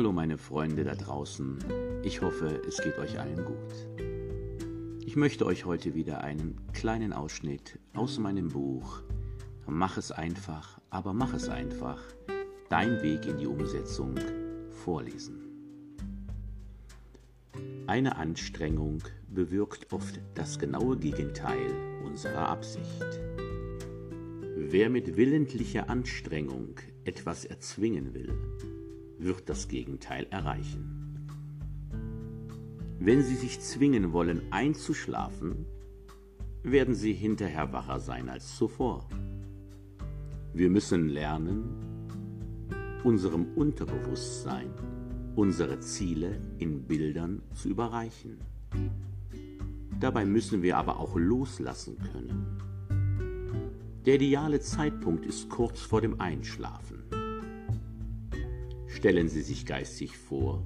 Hallo meine Freunde da draußen, ich hoffe, es geht euch allen gut. Ich möchte euch heute wieder einen kleinen Ausschnitt aus meinem Buch Mach es einfach, aber mach es einfach, dein Weg in die Umsetzung vorlesen. Eine Anstrengung bewirkt oft das genaue Gegenteil unserer Absicht. Wer mit willentlicher Anstrengung etwas erzwingen will, wird das Gegenteil erreichen. Wenn Sie sich zwingen wollen einzuschlafen, werden Sie hinterher wacher sein als zuvor. Wir müssen lernen, unserem Unterbewusstsein unsere Ziele in Bildern zu überreichen. Dabei müssen wir aber auch loslassen können. Der ideale Zeitpunkt ist kurz vor dem Einschlafen. Stellen Sie sich geistig vor,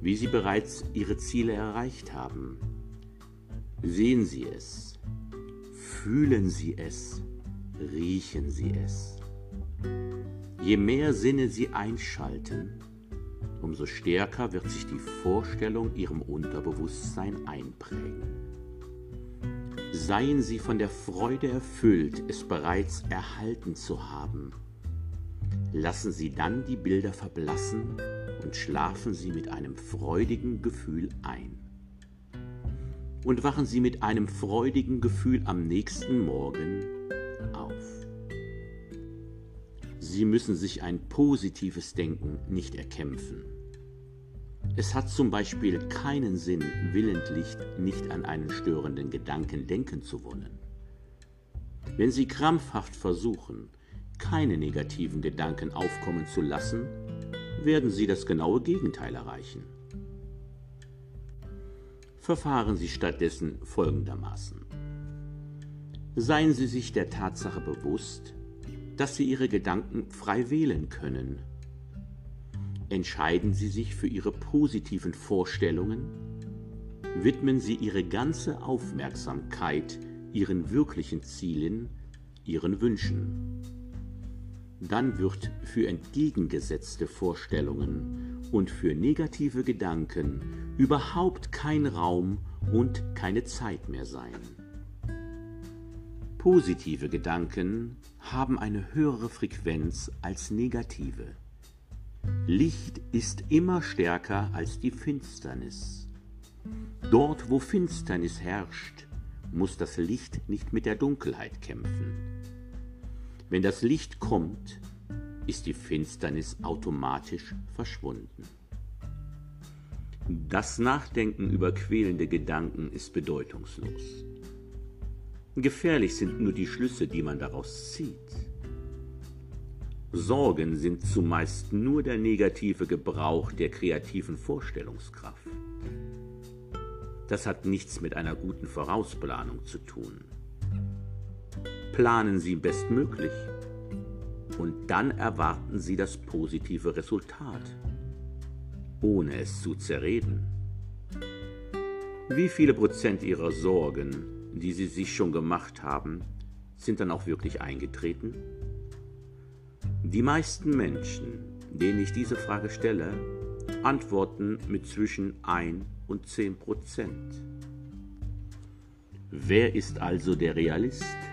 wie Sie bereits Ihre Ziele erreicht haben. Sehen Sie es, fühlen Sie es, riechen Sie es. Je mehr Sinne Sie einschalten, umso stärker wird sich die Vorstellung Ihrem Unterbewusstsein einprägen. Seien Sie von der Freude erfüllt, es bereits erhalten zu haben Lassen Sie dann die Bilder verblassen und schlafen Sie mit einem freudigen Gefühl ein. Und wachen Sie mit einem freudigen Gefühl am nächsten Morgen auf. Sie müssen sich ein positives Denken nicht erkämpfen. Es hat zum Beispiel keinen Sinn, willentlich nicht an einen störenden Gedanken denken zu wollen. Wenn Sie krampfhaft versuchen, keine negativen Gedanken aufkommen zu lassen, werden Sie das genaue Gegenteil erreichen. Verfahren Sie stattdessen folgendermaßen. Seien Sie sich der Tatsache bewusst, dass Sie Ihre Gedanken frei wählen können. Entscheiden Sie sich für Ihre positiven Vorstellungen, widmen Sie Ihre ganze Aufmerksamkeit Ihren wirklichen Zielen, Ihren Wünschen dann wird für entgegengesetzte Vorstellungen und für negative Gedanken überhaupt kein Raum und keine Zeit mehr sein. Positive Gedanken haben eine höhere Frequenz als negative. Licht ist immer stärker als die Finsternis. Dort, wo Finsternis herrscht, muss das Licht nicht mit der Dunkelheit kämpfen. Wenn das Licht kommt, ist die Finsternis automatisch verschwunden. Das Nachdenken über quälende Gedanken ist bedeutungslos. Gefährlich sind nur die Schlüsse, die man daraus zieht. Sorgen sind zumeist nur der negative Gebrauch der kreativen Vorstellungskraft. Das hat nichts mit einer guten Vorausplanung zu tun planen Sie bestmöglich und dann erwarten Sie das positive Resultat, ohne es zu zerreden. Wie viele Prozent Ihrer Sorgen, die Sie sich schon gemacht haben, sind dann auch wirklich eingetreten? Die meisten Menschen, denen ich diese Frage stelle, antworten mit zwischen 1 und 10 Prozent. Wer ist also der Realist?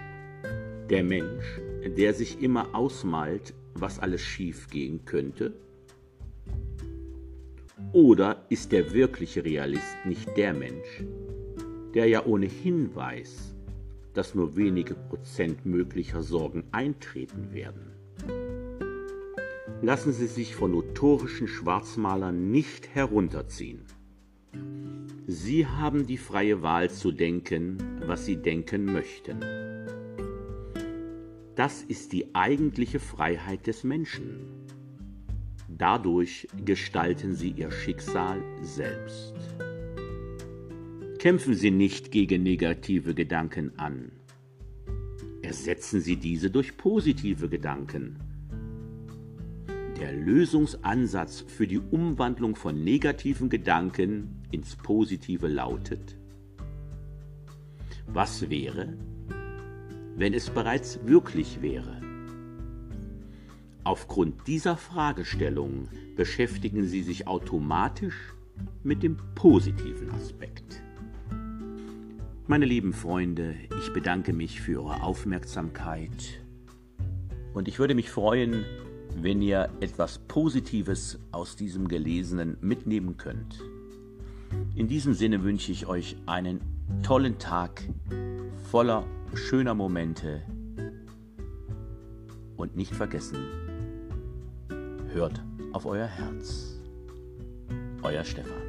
Der Mensch, der sich immer ausmalt, was alles schief gehen könnte? Oder ist der wirkliche Realist nicht der Mensch, der ja ohnehin weiß, dass nur wenige Prozent möglicher Sorgen eintreten werden? Lassen Sie sich von notorischen Schwarzmalern nicht herunterziehen. Sie haben die freie Wahl zu denken, was Sie denken möchten. Das ist die eigentliche Freiheit des Menschen. Dadurch gestalten sie ihr Schicksal selbst. Kämpfen Sie nicht gegen negative Gedanken an. Ersetzen Sie diese durch positive Gedanken. Der Lösungsansatz für die Umwandlung von negativen Gedanken ins Positive lautet, was wäre, wenn es bereits wirklich wäre. Aufgrund dieser Fragestellung beschäftigen Sie sich automatisch mit dem positiven Aspekt. Meine lieben Freunde, ich bedanke mich für Ihre Aufmerksamkeit und ich würde mich freuen, wenn ihr etwas Positives aus diesem Gelesenen mitnehmen könnt. In diesem Sinne wünsche ich euch einen tollen Tag voller schöner Momente und nicht vergessen, hört auf euer Herz. Euer Stefan.